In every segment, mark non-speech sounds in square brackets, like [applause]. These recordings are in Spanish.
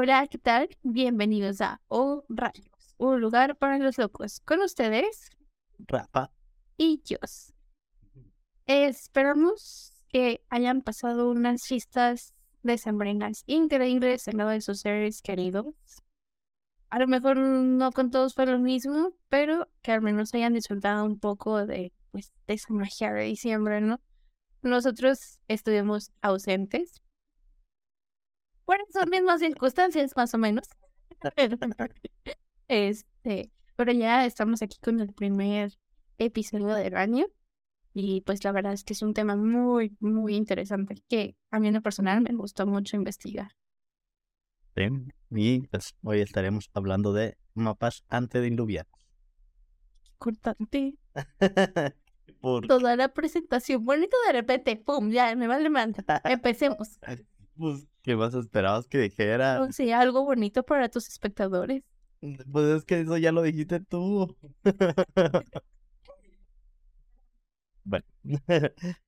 Hola, ¿qué tal? Bienvenidos a O Rayos, un lugar para los locos. Con ustedes, Rafa. y Jos. Esperamos que hayan pasado unas fiestas decembrinas increíbles en lado de sus seres queridos. A lo mejor no con todos fue lo mismo, pero que al menos hayan disfrutado un poco de, pues, de esa magia de diciembre, ¿no? Nosotros estuvimos ausentes. Por esas mismas circunstancias, más o menos. [laughs] este, pero ya estamos aquí con el primer episodio del año. Y pues la verdad es que es un tema muy, muy interesante que a mí en lo personal me gustó mucho investigar. Sí, Y pues hoy estaremos hablando de mapas antediluvianos. Cortante. [laughs] Por, Toda la presentación bonito de repente, ¡pum! Ya, me vale manta. [laughs] Empecemos. Pues, ¿qué más esperabas que dijera? O sea, algo bonito para tus espectadores. Pues es que eso ya lo dijiste tú. [laughs] Bueno, [laughs]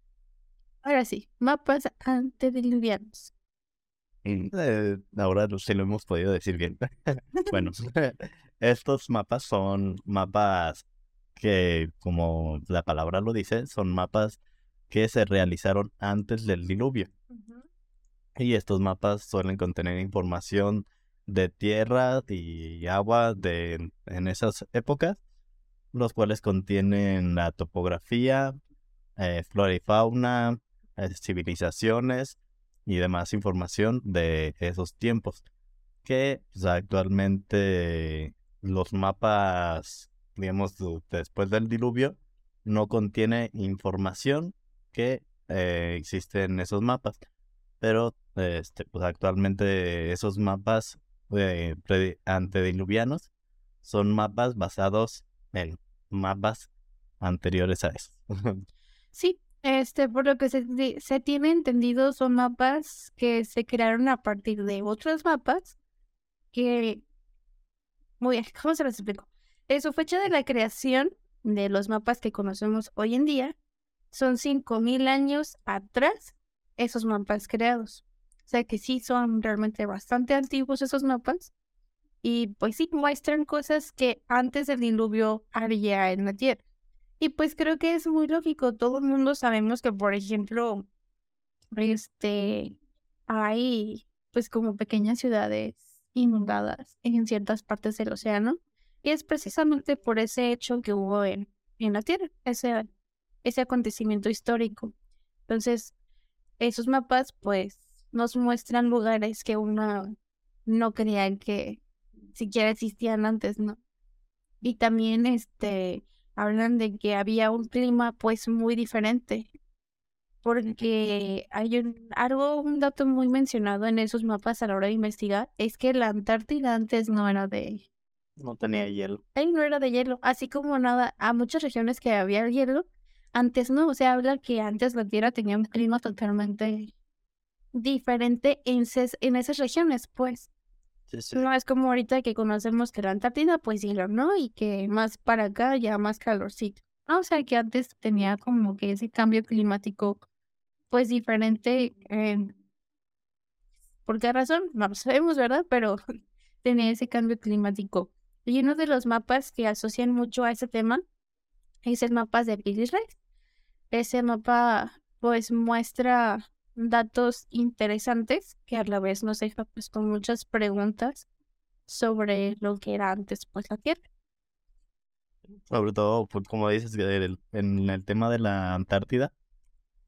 Ahora sí, mapas antediluvianos. eh, ahora sé lo hemos podido decir bien. [laughs] Bueno, estos mapas son mapas que, como la palabra lo dice, son mapas que se realizaron antes del diluvio. Y estos mapas suelen contener información de tierra y agua de, en esas épocas, los cuales contienen la topografía, eh, flora y fauna, eh, civilizaciones y demás información de esos tiempos. Que pues, actualmente los mapas, digamos, después del diluvio, no contiene información que eh, existe en esos mapas. Pero este, pues actualmente esos mapas eh, antediluvianos son mapas basados en mapas anteriores a eso. [laughs] Sí, este, por lo que se, se tiene entendido, son mapas que se crearon a partir de otros mapas que, muy bien, [laughs] ¿cómo se los explico? En su fecha de la creación de los mapas que conocemos hoy en día, son 5.000 años atrás esos mapas creados. O sea que sí son realmente bastante antiguos esos mapas. Y pues sí, muestran cosas que antes del diluvio había en la Tierra. Y pues creo que es muy lógico. Todo el mundo sabemos que, por ejemplo, este, hay pues como pequeñas ciudades inundadas en ciertas partes del océano. Y es precisamente por ese hecho que hubo en, en la Tierra, ese, ese acontecimiento histórico. Entonces, esos mapas pues nos muestran lugares que uno no creía que siquiera existían antes, ¿no? Y también este hablan de que había un clima pues muy diferente. Porque hay un, algo, un dato muy mencionado en esos mapas a la hora de investigar, es que la Antártida antes no era de, No tenía hielo. ahí no era de hielo, así como nada, a muchas regiones que había hielo, antes no, o sea, habla que antes la Tierra tenía un clima totalmente diferente en, ses- en esas regiones, pues. Sí, sí. No es como ahorita que conocemos que la Antártida, pues hielo, ¿no? Y que más para acá ya más calorcito. Ah, O sea, que antes tenía como que ese cambio climático, pues diferente. en- ¿Por qué razón? No lo sabemos, ¿verdad? Pero [laughs] tenía ese cambio climático. Y uno de los mapas que asocian mucho a ese tema es el mapa de Billy Ray. Ese mapa, pues, muestra datos interesantes que a la vez nos deja pues con muchas preguntas sobre lo que era antes pues la Tierra. Sobre todo, pues, como dices, en el tema de la Antártida,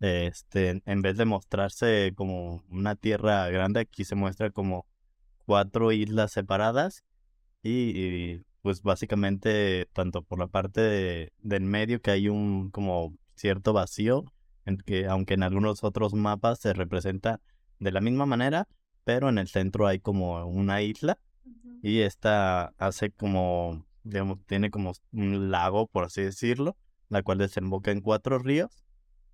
este, en vez de mostrarse como una tierra grande, aquí se muestra como cuatro islas separadas y, y, pues básicamente tanto por la parte de- del medio que hay un como cierto vacío, en que aunque en algunos otros mapas se representa de la misma manera, pero en el centro hay como una isla y esta hace como, digamos, tiene como un lago, por así decirlo, la cual desemboca en cuatro ríos,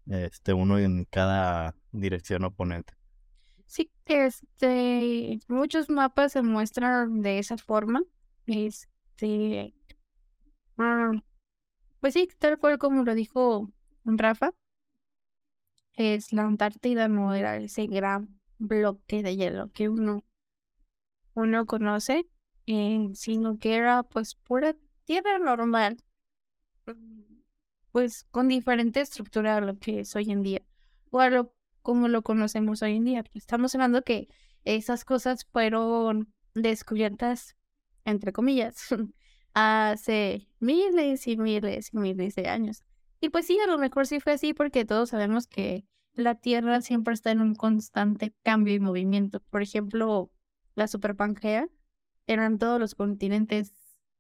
este, uno en cada dirección oponente. Sí, este, muchos mapas se muestran de esa forma. Este, ah, pues sí, tal cual como lo dijo Rafa, es la Antártida no era ese gran bloque de hielo que uno uno conoce, eh, sino que era pues pura tierra normal, pues con diferente estructura a lo que es hoy en día, o a lo como lo conocemos hoy en día. Estamos hablando que esas cosas fueron descubiertas, entre comillas, [laughs] hace miles y miles y miles de años. Y pues sí, a lo mejor sí fue así porque todos sabemos que la Tierra siempre está en un constante cambio y movimiento. Por ejemplo, la Super Pangea eran todos los continentes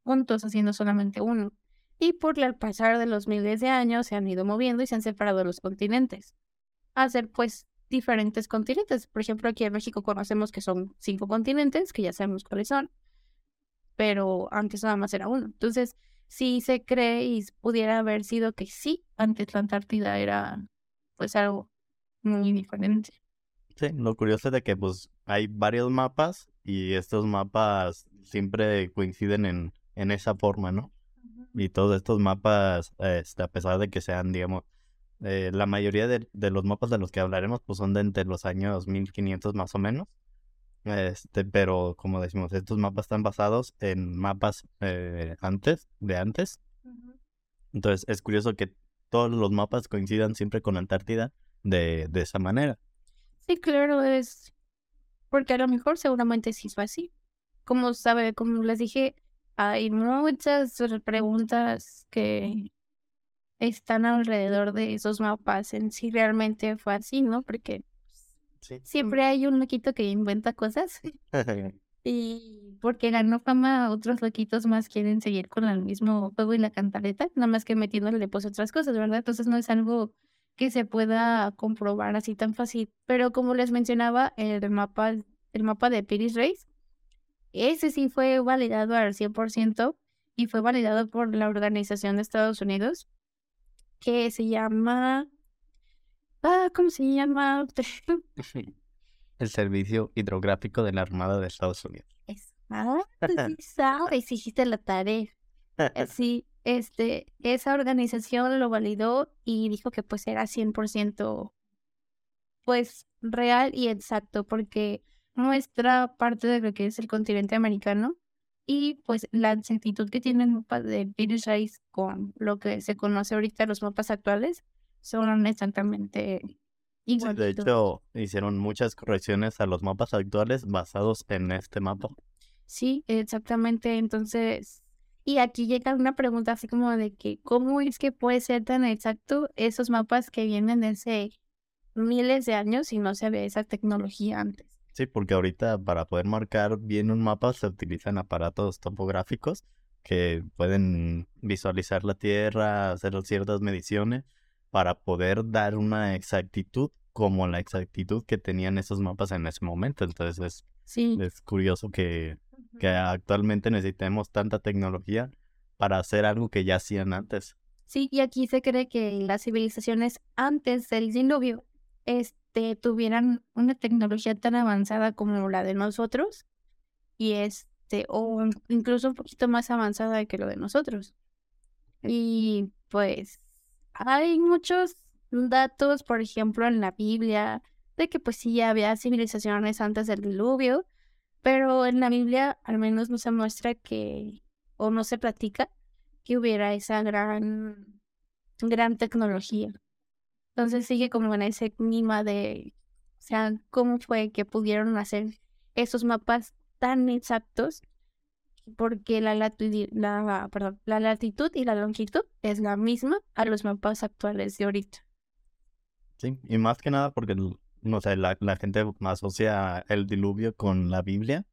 juntos haciendo solamente uno. Y por el pasar de los miles de años se han ido moviendo y se han separado los continentes. Hacer pues diferentes continentes. Por ejemplo, aquí en México conocemos que son cinco continentes, que ya sabemos cuáles son, pero antes nada más era uno. Entonces, sí se cree y pudiera haber sido que sí, antes la Antártida era pues algo muy diferente. Sí, lo curioso es de que pues hay varios mapas y estos mapas siempre coinciden en, en esa forma, ¿no? Y todos estos mapas, este, a pesar de que sean, digamos, eh, la mayoría de, de, los mapas de los que hablaremos pues son de entre los años 1500 más o menos. Este, pero como decimos, estos mapas están basados en mapas eh, antes, de antes. Entonces es curioso que todos los mapas coincidan siempre con Antártida de, de esa manera. Sí, claro, es porque a lo mejor seguramente sí fue así. Como sabe, como les dije, hay muchas preguntas que están alrededor de esos mapas en si realmente fue así, ¿no? Porque siempre hay un loquito que inventa cosas. [laughs] y porque ganó fama, otros loquitos más quieren seguir con el mismo juego y la cantaleta, nada más que metiéndole pues otras cosas, ¿verdad? Entonces no es algo que se pueda comprobar así tan fácil. Pero como les mencionaba, el mapa, el mapa de Piris Race, ese sí fue validado al 100% y fue validado por la Organización de Estados Unidos, que se llama... Ah, ¿Cómo se llama? [laughs] [laughs] el Servicio Hidrográfico de la Armada de Estados Unidos. Es, ah, sí [laughs] sabes, hiciste la tarea. Eh, sí, este, esa organización lo validó y dijo que pues era 100% pues real y exacto porque muestra parte de lo que es el continente americano y pues la exactitud que tiene el mapa de Ice con lo que se conoce ahorita los mapas actuales son exactamente igual. de hecho, hicieron muchas correcciones a los mapas actuales basados en este mapa. Sí, exactamente. Entonces, y aquí llega una pregunta así como de que, ¿cómo es que puede ser tan exacto esos mapas que vienen de hace miles de años y no se ve esa tecnología antes? Sí, porque ahorita para poder marcar bien un mapa se utilizan aparatos topográficos que pueden visualizar la Tierra, hacer ciertas mediciones para poder dar una exactitud como la exactitud que tenían esos mapas en ese momento. Entonces es, sí. es curioso que que actualmente necesitemos tanta tecnología para hacer algo que ya hacían antes. Sí, y aquí se cree que las civilizaciones antes del diluvio este, tuvieran una tecnología tan avanzada como la de nosotros y este o incluso un poquito más avanzada que lo de nosotros. Y pues hay muchos datos, por ejemplo, en la Biblia de que pues sí había civilizaciones antes del diluvio, pero en la Biblia al menos no se muestra que, o no se platica, que hubiera esa gran, gran tecnología. Entonces sigue como en ese clima de, o sea, cómo fue que pudieron hacer esos mapas tan exactos, porque la, latitud, la, perdón, la latitud y la longitud es la misma a los mapas actuales de ahorita. Sí, y más que nada porque no sé, la, la gente asocia el diluvio con la Biblia,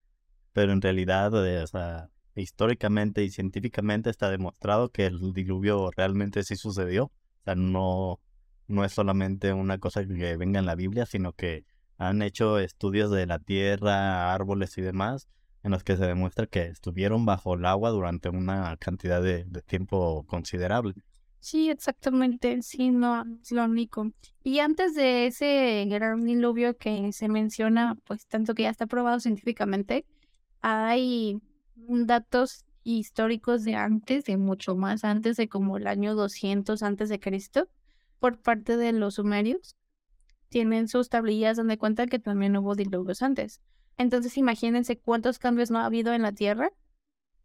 pero en realidad, eh, o sea, históricamente y científicamente está demostrado que el diluvio realmente sí sucedió. O sea, no, no es solamente una cosa que venga en la Biblia, sino que han hecho estudios de la tierra, árboles y demás, en los que se demuestra que estuvieron bajo el agua durante una cantidad de tiempo considerable. Sí, exactamente, sí, no es lo único. Y antes de ese gran diluvio que se menciona, pues tanto que ya está probado científicamente, hay datos históricos de antes, de mucho más antes de como el año 200 antes de Cristo, por parte de los sumerios. Tienen sus tablillas donde cuentan que también hubo diluvios antes. Entonces imagínense cuántos cambios no ha habido en la Tierra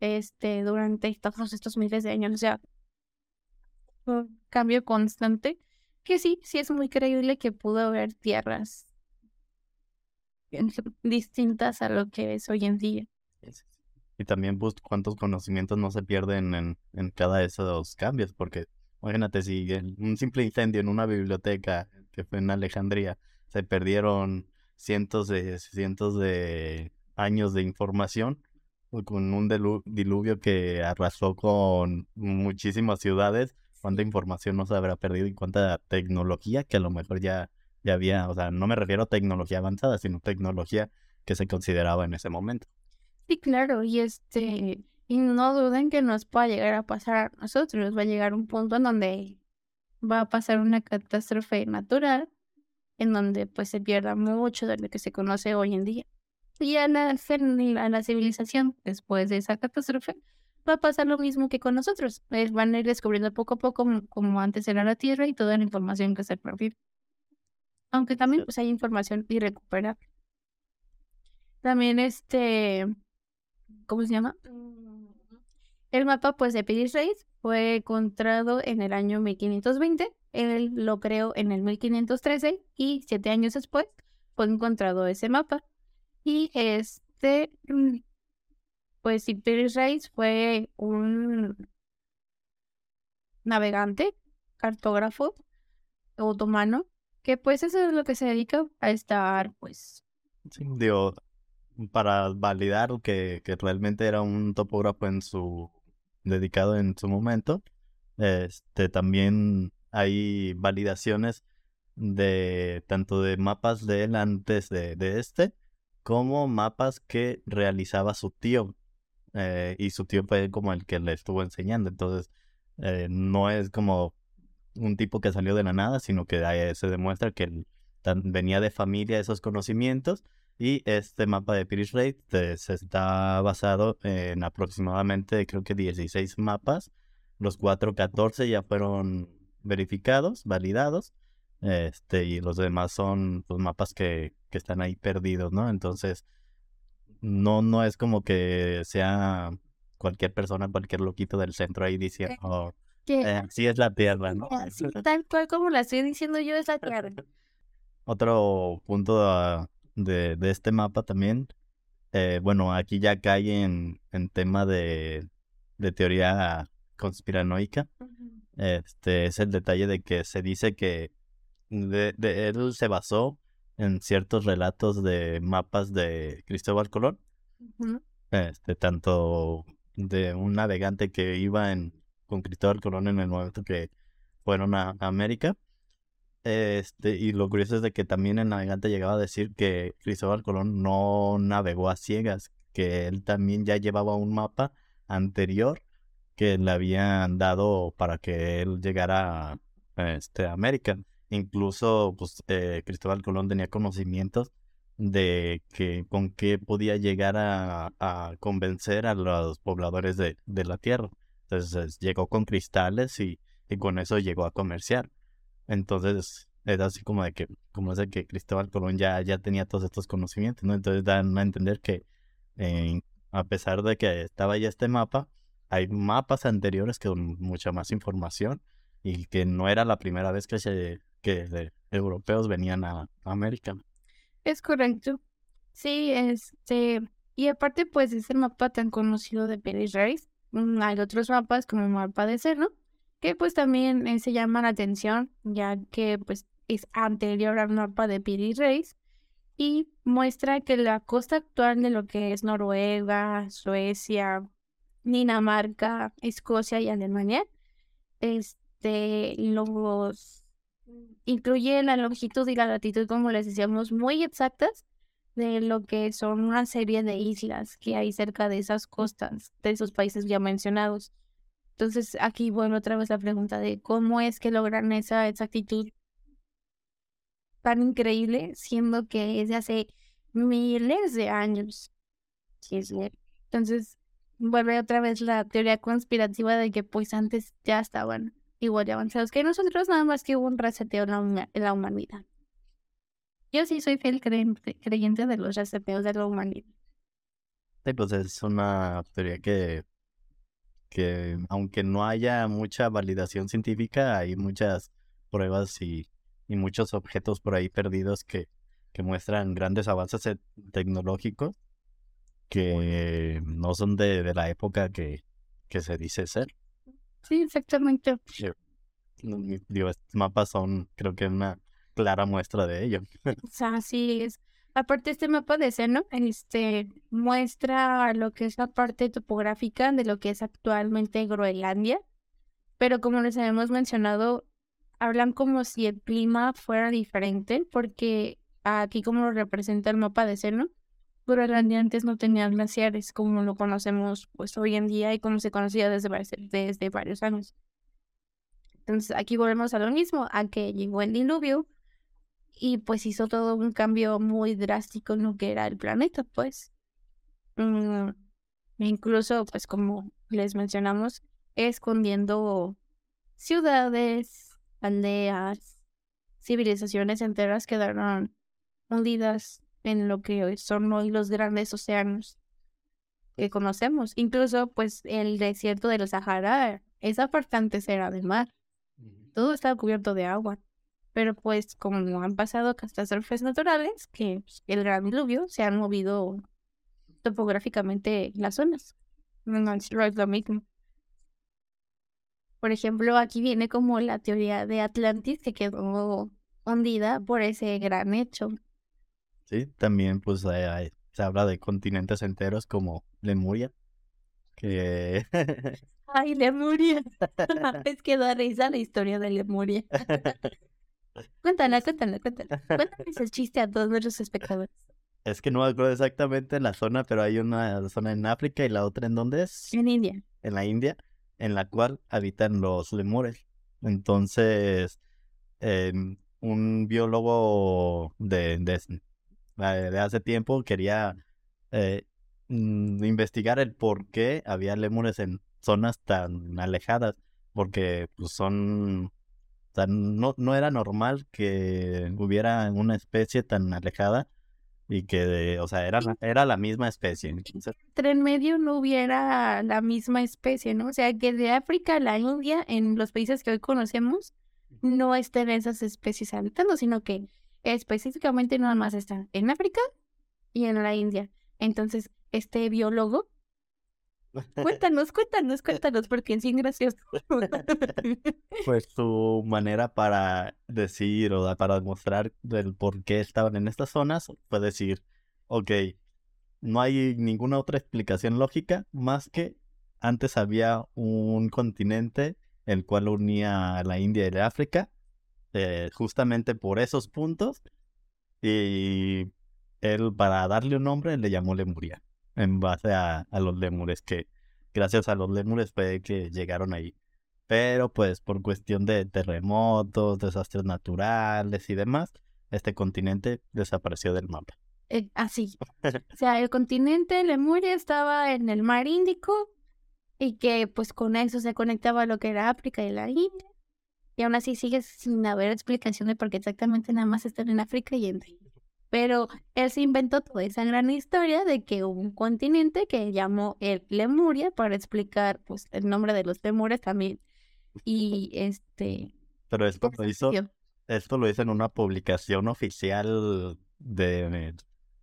este, durante todos estos miles de años. O sea, un cambio constante. Que sí, sí es muy creíble que pudo haber tierras distintas a lo que es hoy en día. Y también, pues, cuántos conocimientos no se pierden en, en cada de esos cambios, porque imagínate si un simple incendio en una biblioteca que fue en Alejandría se perdieron cientos de cientos de años de información con un diluvio que arrasó con muchísimas ciudades, cuánta información no se habrá perdido y cuánta tecnología que a lo mejor ya, ya había, o sea, no me refiero a tecnología avanzada, sino tecnología que se consideraba en ese momento. Sí, claro, y este, y no duden que nos pueda llegar a pasar a nosotros, va a llegar un punto en donde va a pasar una catástrofe natural en donde pues se pierda mucho de lo que se conoce hoy en día. Y a la, a la civilización, después de esa catástrofe, va a pasar lo mismo que con nosotros. van a ir descubriendo poco a poco como, antes era la Tierra y toda la información que se perdió. Aunque también pues hay información irrecuperable. También este, ¿cómo se llama? El mapa pues de Piris Reis fue encontrado en el año 1520 él lo creó en el 1513 y siete años después fue encontrado ese mapa. Y este, mm, pues Reis fue un navegante, cartógrafo otomano, que pues eso es lo que se dedica a estar, pues... Digo, para validar que, que realmente era un topógrafo en su dedicado en su momento, este también hay validaciones de tanto de mapas de él antes de, este, como mapas que realizaba su tío. Eh, y su tío fue como el que le estuvo enseñando. Entonces, eh, no es como un tipo que salió de la nada, sino que se demuestra que él venía de familia esos conocimientos. Y este mapa de Pirish Raid se está basado en aproximadamente, creo que 16 mapas. Los 414 ya fueron verificados, validados, este, y los demás son los pues, mapas que, que están ahí perdidos, ¿no? Entonces, no, no es como que sea cualquier persona, cualquier loquito del centro ahí diciendo, oh, eh, sí es la Tierra, ¿no? tal cual como la estoy diciendo yo, es la Tierra. [laughs] Otro punto de, de este mapa también, eh, bueno, aquí ya cae en, en tema de, de teoría conspiranoica. Este es el detalle de que se dice que de, él se basó en ciertos relatos de mapas de Cristóbal Colón. Este, tanto de un navegante que iba en, con Cristóbal Colón en el momento que fueron a, América. Este, y lo curioso es de que también el navegante llegaba a decir que Cristóbal Colón no navegó a ciegas, que él también ya llevaba un mapa anterior que le habían dado para que él llegara a este, América. Incluso, pues, eh, Cristóbal Colón tenía conocimientos de que con qué podía llegar a, convencer a los pobladores de, la tierra. Entonces llegó con cristales y, con eso llegó a comerciar. Entonces es así como de que, como de que Cristóbal Colón ya, ya tenía todos estos conocimientos, ¿no? Entonces dan a entender que eh, a pesar de que estaba ya este mapa, hay mapas anteriores con mucha más información y que no era la primera vez que, se, europeos venían a, América. Es correcto. Sí, este, y aparte pues ese mapa tan conocido de Perry Race, mm, hay otros mapas como el mapa de Cerro, que pues también eh, se llaman la atención, ya que pues es anterior al mapa de Perry Race y muestra que la costa actual de lo que es Noruega, Suecia, Dinamarca, Escocia y Alemania. Este, los incluye la longitud y la latitud, como les decíamos, muy exactas de lo que son una serie de islas que hay cerca de esas costas, de esos países ya mencionados. Entonces, aquí vuelve otra vez la pregunta de cómo es que logran esa exactitud tan increíble, siendo que es de hace miles de años. Entonces, vuelve otra vez la teoría conspirativa de que pues antes ya estaban igual de avanzados que nosotros, nada más que hubo un reseteo en la, humanidad. Yo sí soy fiel creyente, creyente de los reseteos de la humanidad. Sí, pues es una teoría que, que aunque no haya mucha validación científica, hay muchas pruebas y, y muchos objetos por ahí perdidos que, que muestran grandes avances tecnológicos que no son de, de la época que, que se dice ser. Sí, exactamente. Mm, Digo, estos mapas son, creo que una clara muestra de ello. [laughs] O sea, así es. Aparte, este mapa de seno, este, muestra lo que es la parte topográfica de lo que es actualmente Groenlandia. Pero como les habíamos mencionado, hablan como si el clima fuera diferente, porque aquí como lo representa el mapa de seno, Groenlandia antes no tenía glaciares como lo conocemos pues hoy en día y como se conocía desde, desde varios años. Entonces aquí volvemos a lo mismo, a que llegó el diluvio y pues hizo todo un cambio muy drástico en lo que era el planeta, pues. Mm, incluso, pues como les mencionamos, escondiendo ciudades, aldeas, civilizaciones enteras quedaron hundidas en lo que hoy son hoy los grandes océanos que conocemos. Incluso, pues, el desierto del Sahara, esa parte antes era de mar. Todo estaba cubierto de agua. Pero pues como han pasado catástrofes naturales, que pues, el gran diluvio, se han movido topográficamente las zonas. No es lo mismo. Por ejemplo, aquí viene como la teoría de Atlantis que quedó hundida por ese gran hecho. Sí, también pues se habla de continentes enteros como Lemuria, que [laughs] Ay, Lemuria. [laughs] es que da risa la historia de Lemuria. Cuéntala, cuéntala, cuéntala. Cuéntales el chiste a todos nuestros espectadores. es que no me acuerdo exactamente la zona, pero hay una zona en África y la otra en donde es, En India. en la India, en la cual habitan los lemures. Entonces, em, un biólogo de, de, de hace tiempo quería eh, mm, investigar el por qué había lémures en zonas tan alejadas, porque pues, son, o sea, no, no era normal que hubiera una especie tan alejada y que, o sea, era, la- era la misma especie. Entonces, entre en medio no hubiera la misma especie, ¿no? O sea, que de África a la India, en los países que hoy conocemos, no estén esas especies habitando, sino que específicamente nada más están en África y en la India. Entonces, este biólogo, cuéntanos, cuéntanos, cuéntanos, porque es bien gracioso. [laughs] pues su manera para decir o para demostrar el por qué estaban en estas zonas fue decir, ok, no hay ninguna otra explicación lógica más que antes había un continente el cual unía a la India y el África, eh, justamente por esos puntos, y él para darle un nombre le llamó Lemuria, en base a, a los lémures, que gracias a los lémures fue que llegaron ahí. Pero pues por cuestión de terremotos, desastres naturales y demás, este continente desapareció del mapa. Eh, así. [laughs] O sea, el continente Lemuria estaba en el mar Índico y que pues con eso se conectaba lo que era África y la India. Y aún así sigue sin haber explicación de por qué exactamente nada más están en África y en. Pero él se inventó toda esa gran historia de que hubo un continente que llamó el Lemuria para explicar pues el nombre de los lemures también. Y este... Pero esto pues, lo hizo, esto lo hizo en una publicación oficial de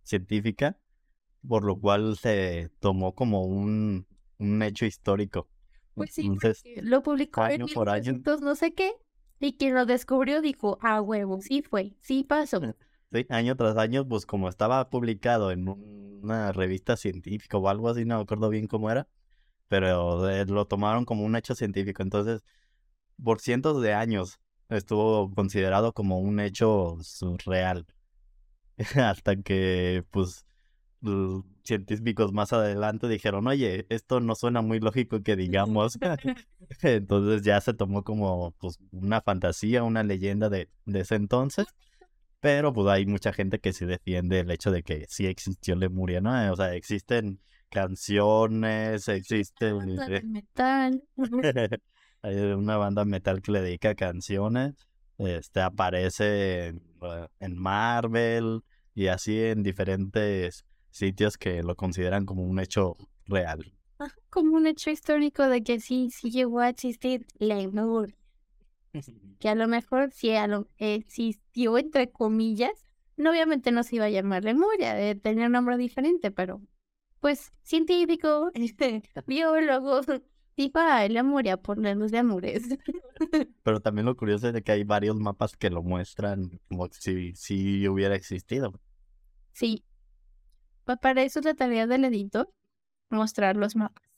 científica, por lo cual se tomó como un, un hecho histórico. Pues sí, Entonces, lo publicó en año por año. 1900 no sé qué, y quien lo descubrió dijo, ah, huevo, sí fue, sí pasó. Sí, año tras año, pues como estaba publicado en un- una revista científica o algo así, no me acuerdo bien cómo era, pero eh, lo tomaron como un hecho científico. Entonces, por cientos de años estuvo considerado como un hecho surreal. [laughs] Hasta que, pues, científicos más adelante dijeron, oye, esto no suena muy lógico que digamos. [laughs] Entonces ya se tomó como, pues, una fantasía, una leyenda de, de ese entonces. Pero pues hay mucha gente que sí defiende el hecho de que sí existió Lemuria, ¿no? O sea, existen canciones, existe Banda de metal. [laughs] [laughs] hay una banda metal que le dedica canciones, este aparece en eh, en Marvel y así en diferentes sitios que lo consideran como un hecho real. Como un hecho histórico de que sí, sí llegó a existir Lemuria. [laughs] Que a lo mejor sí a lo, existió entre comillas. No, obviamente no se iba a llamar Lemuria, de tenía un nombre diferente, pero pues científico, este, [laughs] biólogo, [laughs] tipo Lemuria por la luz de amores. Pero también lo curioso es de que hay varios mapas que lo muestran como si, si hubiera existido. Sí. Para eso es la tarea del editor, mostrar los mapas.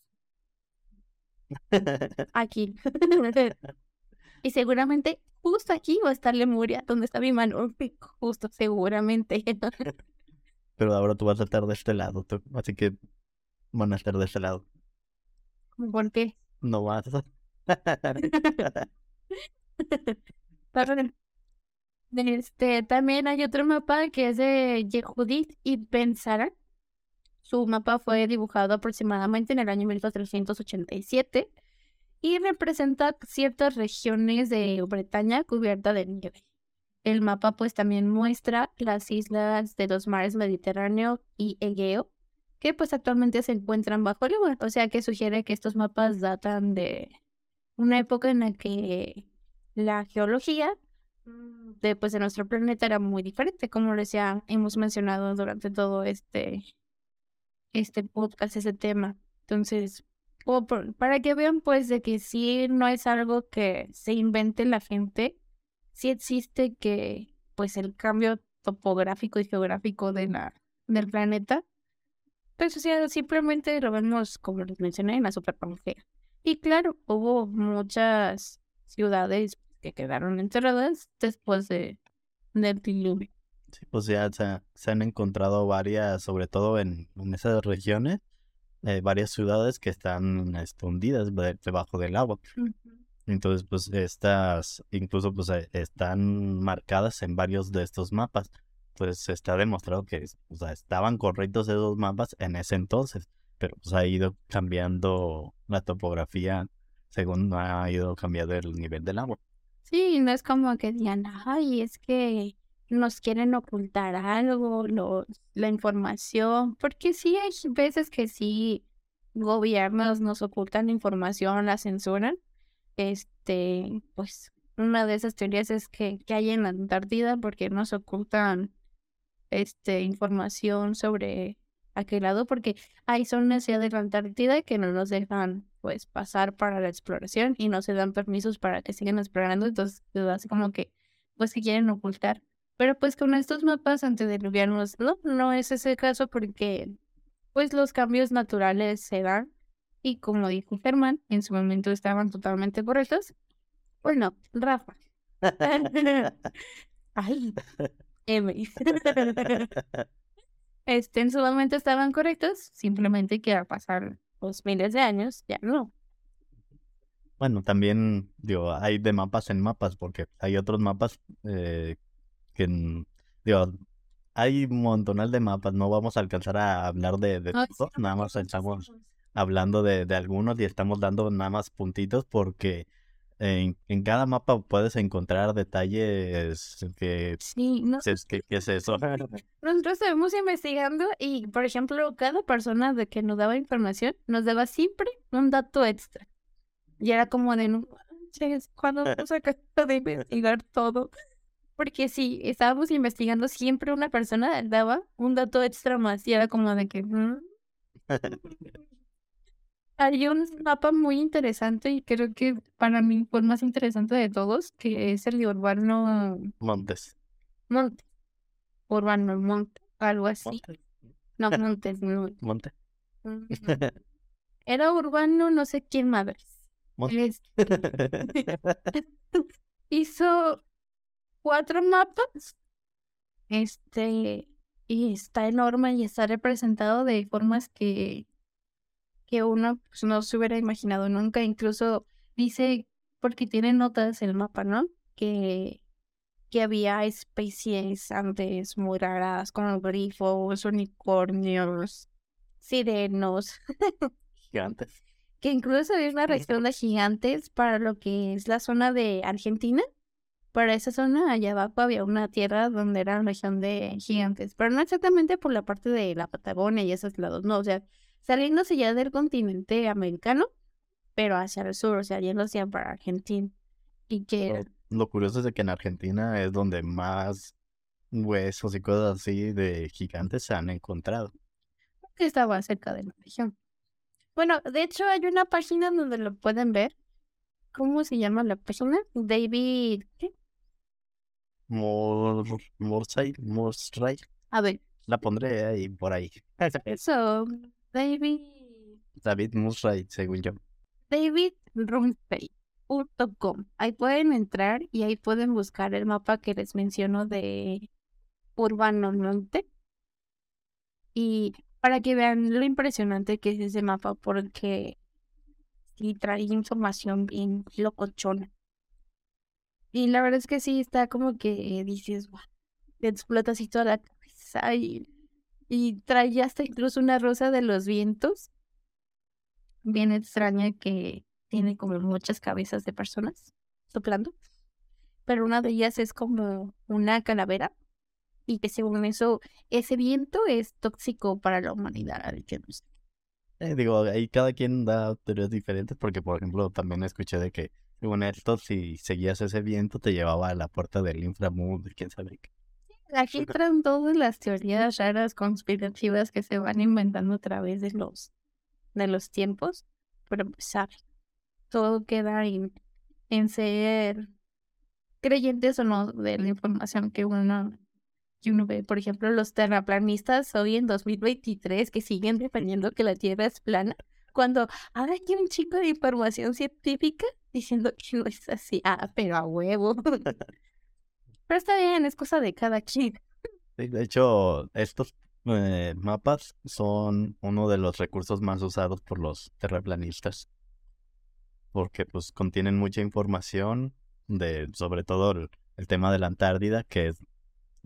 [laughs] Aquí. y seguramente justo aquí va a estar Lemuria, donde está mi mano. Justo, seguramente. [laughs] Pero ahora tú vas a estar de este lado, así que van a estar de este lado. ¿Por qué? No vas. [laughs] este, también hay otro mapa que es de Yehudit y Bensara. Su mapa fue dibujado aproximadamente en el año 1487 y representa ciertas regiones de Bretaña cubierta de nieve. El mapa pues también muestra las islas de los mares Mediterráneo y Egeo, que pues actualmente se encuentran bajo el agua, o sea que sugiere que estos mapas datan de una época en la que la geología de, pues, de nuestro planeta era muy diferente, como les ya hemos mencionado durante todo este, este podcast, ese tema. Entonces, para que vean pues de que sí no es algo que se invente la gente, sí existe que pues el cambio topográfico y geográfico de la, del planeta, pues o sea, simplemente lo vemos como les mencioné en la Super Pangea. Y claro, hubo muchas ciudades que quedaron enterradas después de, del diluvio. Sí, pues ya se, han encontrado varias, sobre todo en, esas regiones, eh, varias ciudades que están escondidas debajo del agua. Entonces, pues estas incluso pues eh, están marcadas en varios de estos mapas. Pues está demostrado que o estaban correctos esos mapas en ese entonces, pero pues ha ido cambiando la topografía según ha ido cambiando el nivel del agua. Sí, no es como que digan, ay, es que nos quieren ocultar algo, la información, porque sí hay veces que sí gobiernos nos ocultan información, la censuran, este, pues una de esas teorías es que, que hay en la Antártida porque nos ocultan este información sobre aquel lado porque hay zonas de la Antártida que no nos dejan pues pasar para la exploración y no se dan permisos para que sigan explorando entonces como que pues que quieren ocultar pero pues con estos mapas antediluvianos no no es ese caso porque pues los cambios naturales se dan y como dijo Germán, en su momento estaban totalmente correctos. Bueno, Rafa. [laughs] Ay, [laughs] este, en su momento estaban correctos, simplemente que al pasar los miles de años, ya no. Bueno, también, digo, hay de mapas en mapas, porque hay otros mapas eh, que, digo, hay un montonal de mapas, no vamos a alcanzar a hablar de, de todos, nada más estamos hablando de, de, algunos y estamos dando nada más puntitos porque en, en cada mapa puedes encontrar detalles que... Sí, no. ¿Qué, es eso? [laughs] Nosotros estuvimos investigando y, por ejemplo, cada persona de que nos daba información nos daba siempre un dato extra. Y era como de, no cuando [laughs] vamos a de investigar todo. Porque si estábamos investigando, siempre una persona daba un dato extra más y era como de que... Mm". Hay un mapa muy interesante y creo que para mí fue el más interesante de todos, que es el de Urbano Montes. Monte. Urbano Monte, algo así. No, [laughs] Montes, no. Monte. [laughs] Era Urbano, no sé quién madres. Monte. [laughs] Hizo cuatro mapas. Este, y está enorme y está representado de formas que que uno pues, no se hubiera imaginado nunca. Incluso dice, porque tiene notas el mapa, ¿no? Que, que había especies antes muy raras, como grifos, unicornios, sirenos. [laughs] Gigantes. Que incluso había una región de gigantes para lo que es la zona de Argentina. Para esa zona, allá abajo había una tierra donde era región de gigantes, pero no exactamente por la parte de la Patagonia y esos lados, no, o sea, saliéndose ya del continente americano, pero hacia el sur, o sea, yéndose para Argentina. Y que... Lo, curioso es de que en Argentina es donde más huesos y cosas así de gigantes se han encontrado. Que estaba cerca de la región. Bueno, de hecho hay una página donde lo pueden ver. ¿Cómo se llama la página? David... ¿Qué? Morsay, A ver. La pondré ahí por ahí. [laughs] Eso, David. David Murray, según yo. David Rumfey.com. Ahí pueden entrar y ahí pueden buscar el mapa que les menciono de Urbano Monte. Y para que vean lo impresionante que es ese mapa, porque sí trae información bien locochona. Y la verdad es que sí, está como que dices, wow, te explota así toda la cabeza y, y trae hasta incluso una rosa de los vientos, bien extraña que tiene como muchas cabezas de personas soplando, pero una de ellas es como una calavera y que según eso, ese viento es tóxico para la humanidad. Eh, digo, ahí cada quien da teorías diferentes porque, por ejemplo, también escuché de que según esto, si seguías ese viento, te llevaba a la puerta del inframundo y quién sabe qué. Aquí entran todas las teorías raras conspirativas que se van inventando a través de los, de los tiempos, pero pues, todo queda en, en ser creyentes o no de la información que uno, que uno ve. Por ejemplo, los terraplanistas hoy en 2023 que siguen defendiendo que la Tierra es plana, cuando ahora hay un chico de información científica diciendo que no es así. Ah, pero a huevo. [laughs] pero está bien, es cosa de cada quien. de hecho, estos eh, mapas son uno de los recursos más usados por los terraplanistas. Porque pues contienen mucha información de, sobre todo el, tema de la Antártida, que es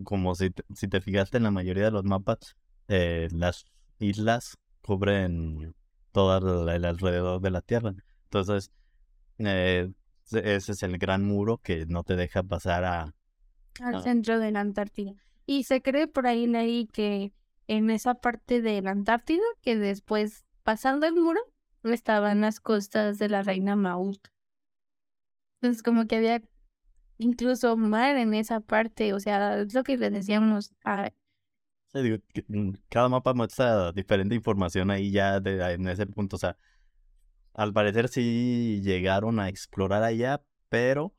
como si te, si te fijaste en la mayoría de los mapas, eh, las islas cubren todo el alrededor de la Tierra. Entonces, eh, ese es el gran muro que no te deja pasar a... Al centro de la Antártida. Y se cree por ahí, ahí que en esa parte de la Antártida, que después, pasando el muro, estaban las costas de la reina Maud. Entonces, como que había incluso mar en esa parte, o sea, es lo que les decíamos a Mm, cada mapa muestra diferente información ahí ya en ese punto. O sea, al parecer sí llegaron a explorar allá, pero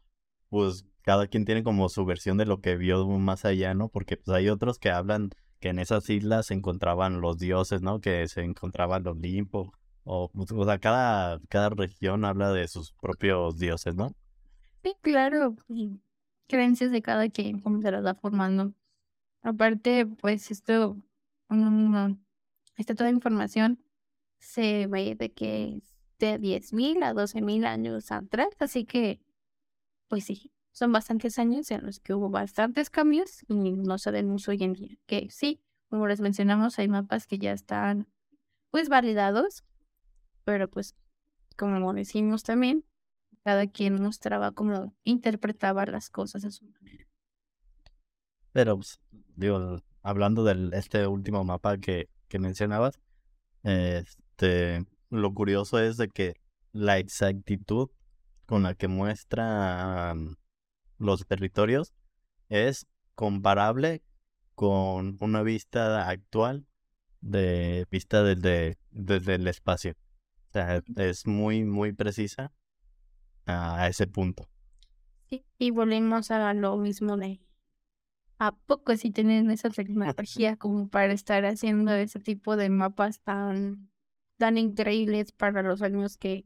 pues cada quien tiene como su versión de lo que vio más allá, ¿no? Porque pues hay otros que hablan que en esas islas se encontraban los dioses, ¿no? Que se encontraban los Olimpo. O, pues, o sea, cada, cada región habla de sus propios dioses, ¿no? Sí, claro. Creencias de cada quien, como se las va formando. Aparte, pues esto, esta toda información se ve de que es de 10.000 a 12.000 años atrás, así que, pues sí, son bastantes años en los que hubo bastantes cambios y no se den uso hoy en día. Que sí, como les mencionamos, hay mapas que ya están, pues, validados, pero pues, como decimos también, cada quien mostraba cómo interpretaba las cosas a su manera. Pero, pues, digo, hablando de este último mapa que, que mencionabas, este, lo curioso es de que la exactitud con la que muestran los territorios es comparable con una vista actual de vista desde, desde el espacio. O sea, es muy, muy precisa a ese punto. Sí, y volvemos a lo mismo de ¿A poco si tienen esa [laughs] tecnología como para estar haciendo ese tipo de mapas tan, tan increíbles para los años que,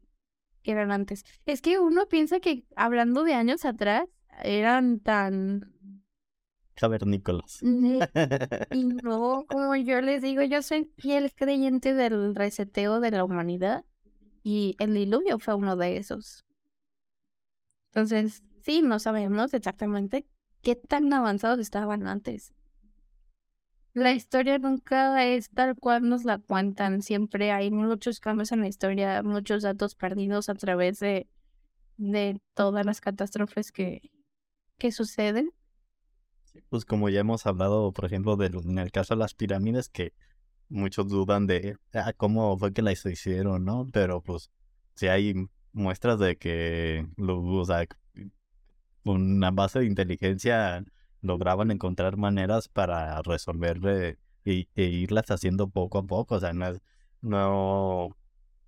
que eran antes? Es que uno piensa que hablando de años atrás eran tan cavernícolas. [laughs] Y no, como yo les digo, yo soy fiel creyente del reseteo de la humanidad y el diluvio fue uno de esos. Entonces, sí, no sabemos exactamente qué tan avanzados estaban antes. La historia nunca es tal cual nos la cuentan, siempre hay muchos cambios en la historia, muchos datos perdidos a través de, de todas las catástrofes que, que suceden. Pues como ya hemos hablado, por ejemplo, de, en el caso de las pirámides, que muchos dudan de ah, cómo fue que las hicieron, ¿no? Pero pues si hay muestras de que o sea, una base de inteligencia lograban encontrar maneras para resolverle y, e irlas haciendo poco a poco. O sea, no, no,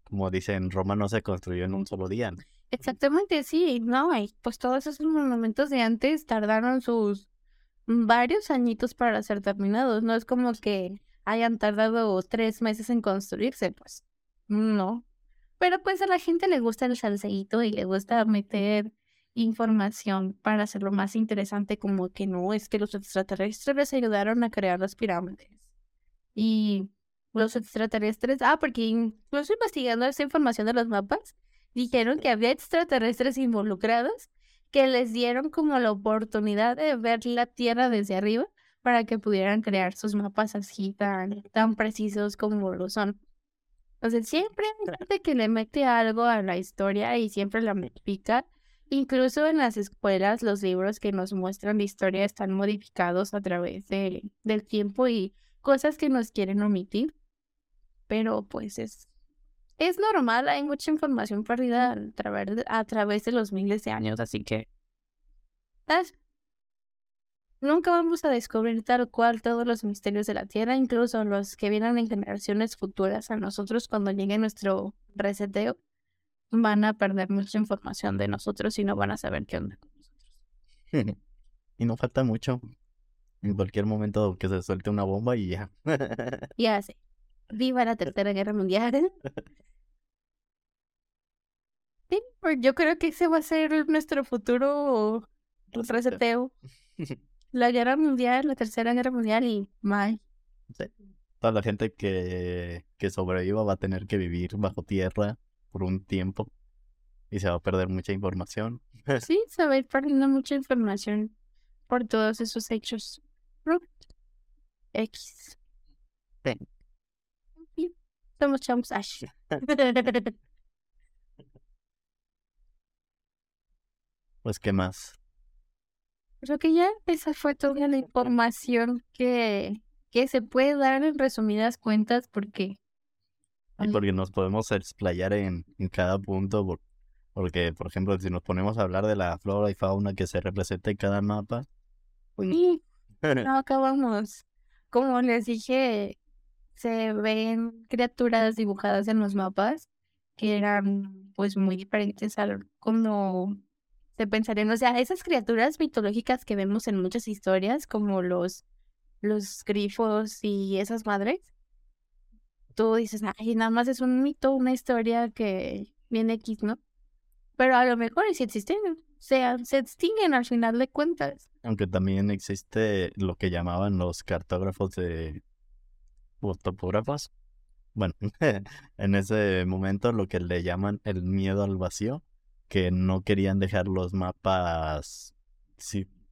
como dicen, Roma no se construyó en un solo día. Exactamente, sí, no, y pues todos esos monumentos de antes tardaron sus varios añitos para ser terminados. No es como que hayan tardado tres meses en construirse, pues no. Pero pues a la gente le gusta el salseíto y le gusta meter información para hacerlo más interesante, como que no, es que los extraterrestres les ayudaron a crear las pirámides. Y los extraterrestres, ah, porque incluso investigando esa información de los mapas, dijeron que había extraterrestres involucrados que les dieron como la oportunidad de ver la Tierra desde arriba para que pudieran crear sus mapas así tan, tan precisos como lo son. Entonces siempre hay gente que le mete algo a la historia y siempre la modifica. Incluso en las escuelas los libros que nos muestran la historia están modificados a través de, del tiempo y cosas que nos quieren omitir. Pero pues es, es normal, hay mucha información perdida a través, a través de los miles de años, así que nunca vamos a descubrir tal cual todos los misterios de la Tierra, incluso los que vienen en generaciones futuras a nosotros cuando llegue nuestro reseteo van a perder mucha información de nosotros y no van a saber qué onda con nosotros. [laughs] y no falta mucho. En cualquier momento que se suelte una bomba y ya. [laughs] ya sé. Viva la Tercera Guerra Mundial. [laughs] Sí, pues yo creo que ese va a ser nuestro futuro reseteo. La Guerra Mundial, la Tercera Guerra Mundial y más. Toda la gente que, que sobreviva va a tener que vivir bajo tierra por un tiempo y se va a perder mucha información. [laughs] Sí, se va a ir perdiendo mucha información por todos esos hechos. X. Somos chamos Ash. [laughs] pues, ¿qué más? Creo que ya esa fue toda la información que, que se puede dar en resumidas cuentas porque... porque nos podemos explayar en, en cada punto, porque, por ejemplo, si nos ponemos a hablar de la flora y fauna que se representa en cada mapa... Uy, [laughs] no acabamos. Como les dije, se ven criaturas dibujadas en los mapas que eran pues muy diferentes a como se pensarían, o sea, esas criaturas mitológicas que vemos en muchas historias, como los, los grifos y esas madres, tú dices, ay, nada más es un mito, una historia que viene X, ¿no? Pero a lo mejor si existen, sea, se extinguen al final de cuentas. Aunque también existe lo que llamaban los cartógrafos de o topógrafos. Bueno, [laughs] en ese momento lo que le llaman el miedo al vacío, que no querían dejar los mapas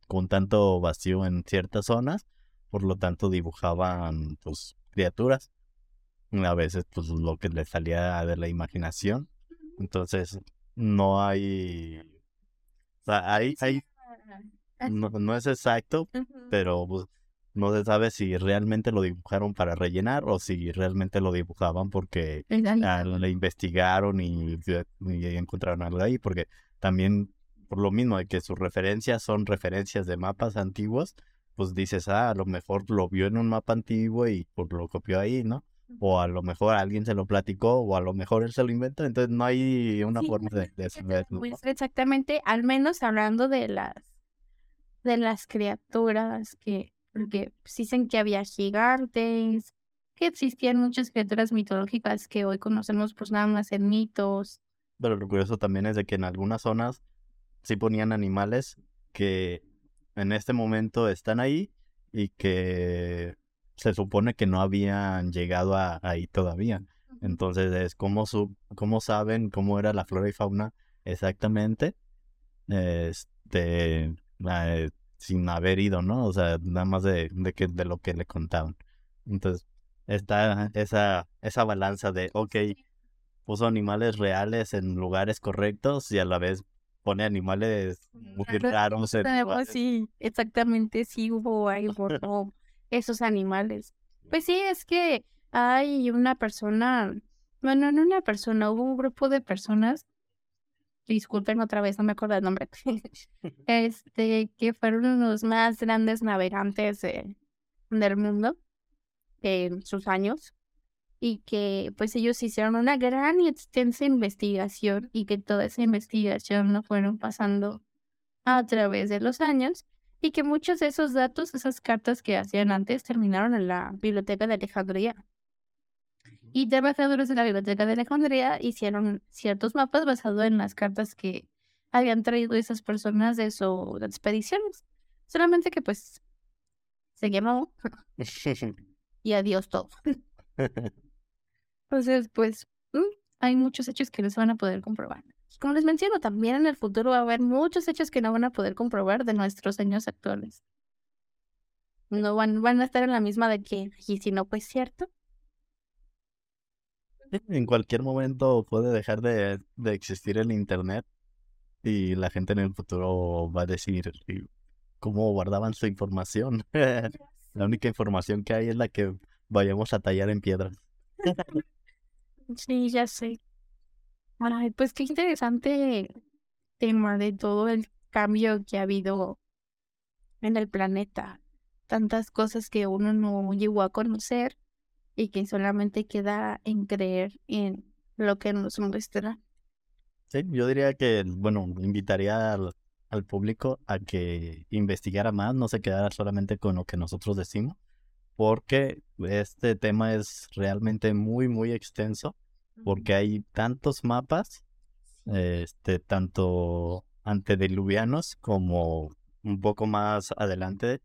con tanto vacío en ciertas zonas, por lo tanto dibujaban pues criaturas, a veces pues lo que les salía de la imaginación. Entonces, no hay o sea, hay, hay no, no es exacto, pero pues, no se sabe si realmente lo dibujaron para rellenar o si realmente lo dibujaban porque le investigaron y, encontraron algo ahí, porque también por lo mismo de que sus referencias son referencias de mapas antiguos, pues dices, ah, a lo mejor lo vio en un mapa antiguo y pues lo copió ahí, ¿no? O a lo mejor alguien se lo platicó o a lo mejor él se lo inventó, entonces no hay una forma de, de saberlo. Pues exactamente, al menos hablando de las de las criaturas que porque dicen que había gigantes, que existían muchas criaturas mitológicas que hoy conocemos pues nada más en mitos. Pero lo curioso también es de que en algunas zonas sí ponían animales que en este momento están ahí y que se supone que no habían llegado a, ahí todavía. Entonces es como, su, cómo saben cómo era la flora y fauna exactamente. Este, sin haber ido, ¿no? O sea, nada más de, de, que, de lo que le contaban. Entonces, está esa, esa balanza de, ok, puso animales reales en lugares correctos y a la vez pone animales muy raros. [laughs] sí, exactamente, sí hubo ahí [laughs] esos animales. Pues sí, es que hay una persona, bueno, no una persona, hubo un grupo de personas, disculpen otra vez, no me acuerdo el nombre, [laughs] este, que fueron los más grandes navegantes del mundo en sus años y que pues ellos hicieron una gran y extensa investigación y que toda esa investigación lo fueron pasando a través de los años y que muchos de esos datos, esas cartas que hacían antes, terminaron en la biblioteca de Alejandría. Y trabajadores de la biblioteca de Alejandría hicieron ciertos mapas basados en las cartas que habían traído esas personas de sus expediciones. Solamente que pues se quemó [laughs] y adiós todo. [laughs] Entonces, pues, mm, hay muchos hechos que no se van a poder comprobar. Como les menciono, también en el futuro va a haber muchos hechos que no van a poder comprobar de nuestros años actuales. No van, van a estar en la misma de que, y si no, pues cierto. En cualquier momento puede dejar de, de existir el Internet y la gente en el futuro va a decir cómo guardaban su información. [laughs] la única información que hay es la que vayamos a tallar en piedras. [laughs] Sí, ya sé. Pues qué interesante tema de todo el cambio que ha habido en el planeta. Tantas cosas que uno no llegó a conocer y que solamente queda en creer en lo que nos muestra. Sí, yo diría que, bueno, invitaría al, al público a que investigara más, no se quedara solamente con lo que nosotros decimos, porque este tema es realmente muy, muy extenso, porque hay tantos mapas, este, tanto antediluvianos como un poco más adelante,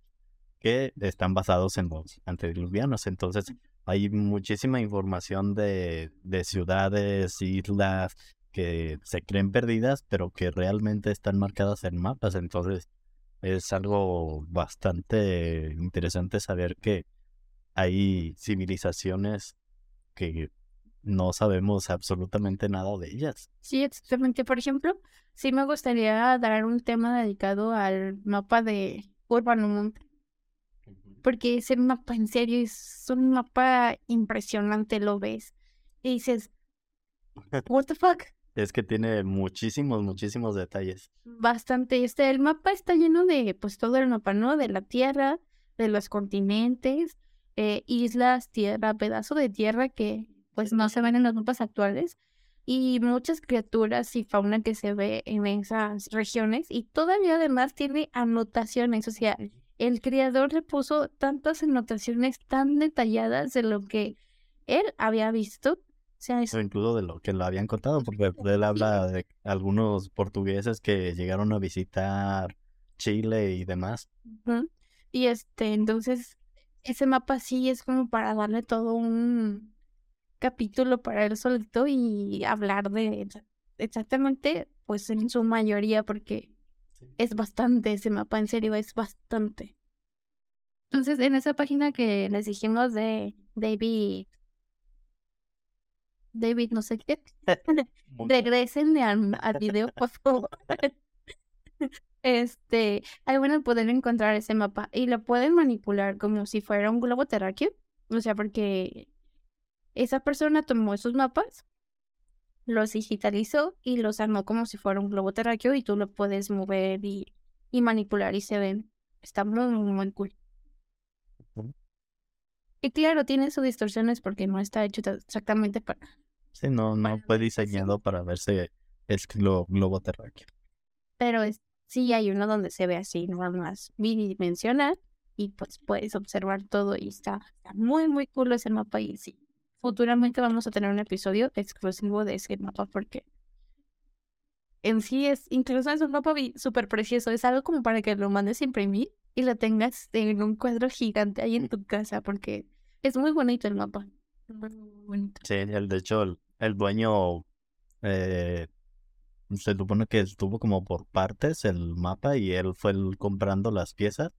que están basados en los antediluvianos. Entonces, hay muchísima información de, de ciudades, islas que se creen perdidas, pero que realmente están marcadas en mapas. Entonces, es algo bastante interesante saber que hay civilizaciones que no sabemos absolutamente nada de ellas. Sí, exactamente. Por ejemplo, sí me gustaría dar un tema dedicado al mapa de Urban Porque ese mapa en serio es un mapa impresionante, lo ves. Y dices, [laughs] what the fuck? Es que tiene muchísimos, muchísimos detalles. Bastante. Este, el mapa está lleno de, pues, todo el mapa, ¿no? De la Tierra, de los continentes, eh, islas, tierra, pedazo de tierra que pues no se ven en los mapas actuales y muchas criaturas y fauna que se ve en esas regiones y todavía además tiene anotaciones, o sea, el creador le puso tantas anotaciones tan detalladas de lo que él había visto. O sea, incluso de lo que lo habían contado, porque él habla de algunos portugueses que llegaron a visitar Chile y demás. Y este, entonces, ese mapa sí es como para darle todo un capítulo para él solito y hablar de exactamente, pues en su mayoría, porque es bastante ese mapa, en serio, es bastante. Entonces, en esa página que les dijimos de David, David no sé qué, [laughs] [laughs] regresen al, al video, por favor. [laughs] este, ahí van a poder encontrar ese mapa y lo pueden manipular como si fuera un globo terráqueo. O sea, porque esa persona tomó esos mapas, los digitalizó y los armó como si fuera un globo terráqueo y tú lo puedes mover y, y manipular y se ven. Está muy, muy cool. Y claro, tiene sus distorsiones porque no está hecho exactamente para... Sí, no, no fue diseñado para verse es globo terráqueo. Pero es, sí hay uno donde se ve así, nada más bidimensional y pues puedes observar todo y está, muy muy cool ese mapa y sí, futuramente vamos a tener un episodio exclusivo de ese mapa porque en sí es, incluso es un mapa súper precioso, es algo como para que lo mandes a imprimir y lo tengas en un cuadro gigante ahí en tu casa porque es muy bonito el mapa. Muy, bonito. Sí, el, de hecho el, el dueño eh, se supone que estuvo como por partes el mapa y él fue comprando las piezas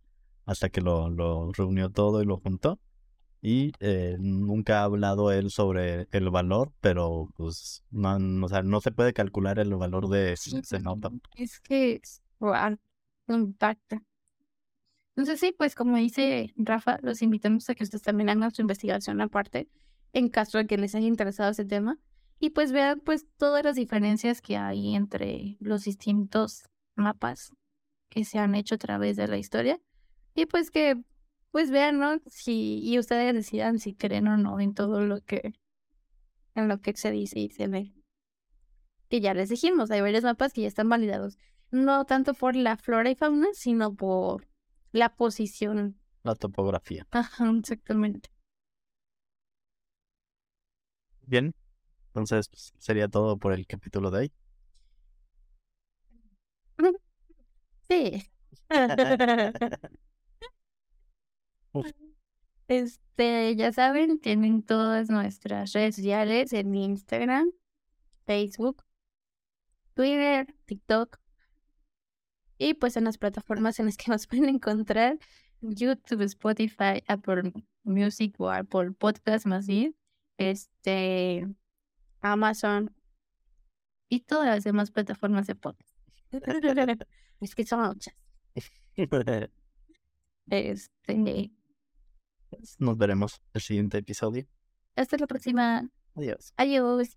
hasta que lo, lo reunió todo y lo juntó. Y eh, nunca ha hablado él sobre el valor, pero pues no, o sea, no se puede calcular el valor de ese nota. Es que impacta. Entonces sí, pues como dice Rafa, los invitamos a que ustedes también hagan su investigación aparte, en caso de que les haya interesado ese tema, y pues vean pues todas las diferencias que hay entre los distintos mapas que se han hecho a través de la historia, y pues que pues vean, ¿no? Si, y ustedes decidan si creen o no en todo lo que, en lo que se dice y se ve. Que ya les dijimos, hay varios mapas que ya están validados. No tanto por la flora y fauna, sino por la posición. La topografía. Ajá, exactamente. Bien, entonces pues, sería todo por el capítulo de hoy. [laughs] Sí. [laughs] [laughs] Este, ya saben, tienen todas nuestras redes sociales en Instagram, Facebook, Twitter, TikTok y pues en las plataformas en las que [laughs] nos pueden encontrar, YouTube, Spotify, Apple Music o Apple Podcast más bien, este, Amazon y todas las demás plataformas de podcast. [laughs] es que son muchas. [laughs] Este, nos veremos el siguiente episodio. hasta la próxima. Adiós. Adiós.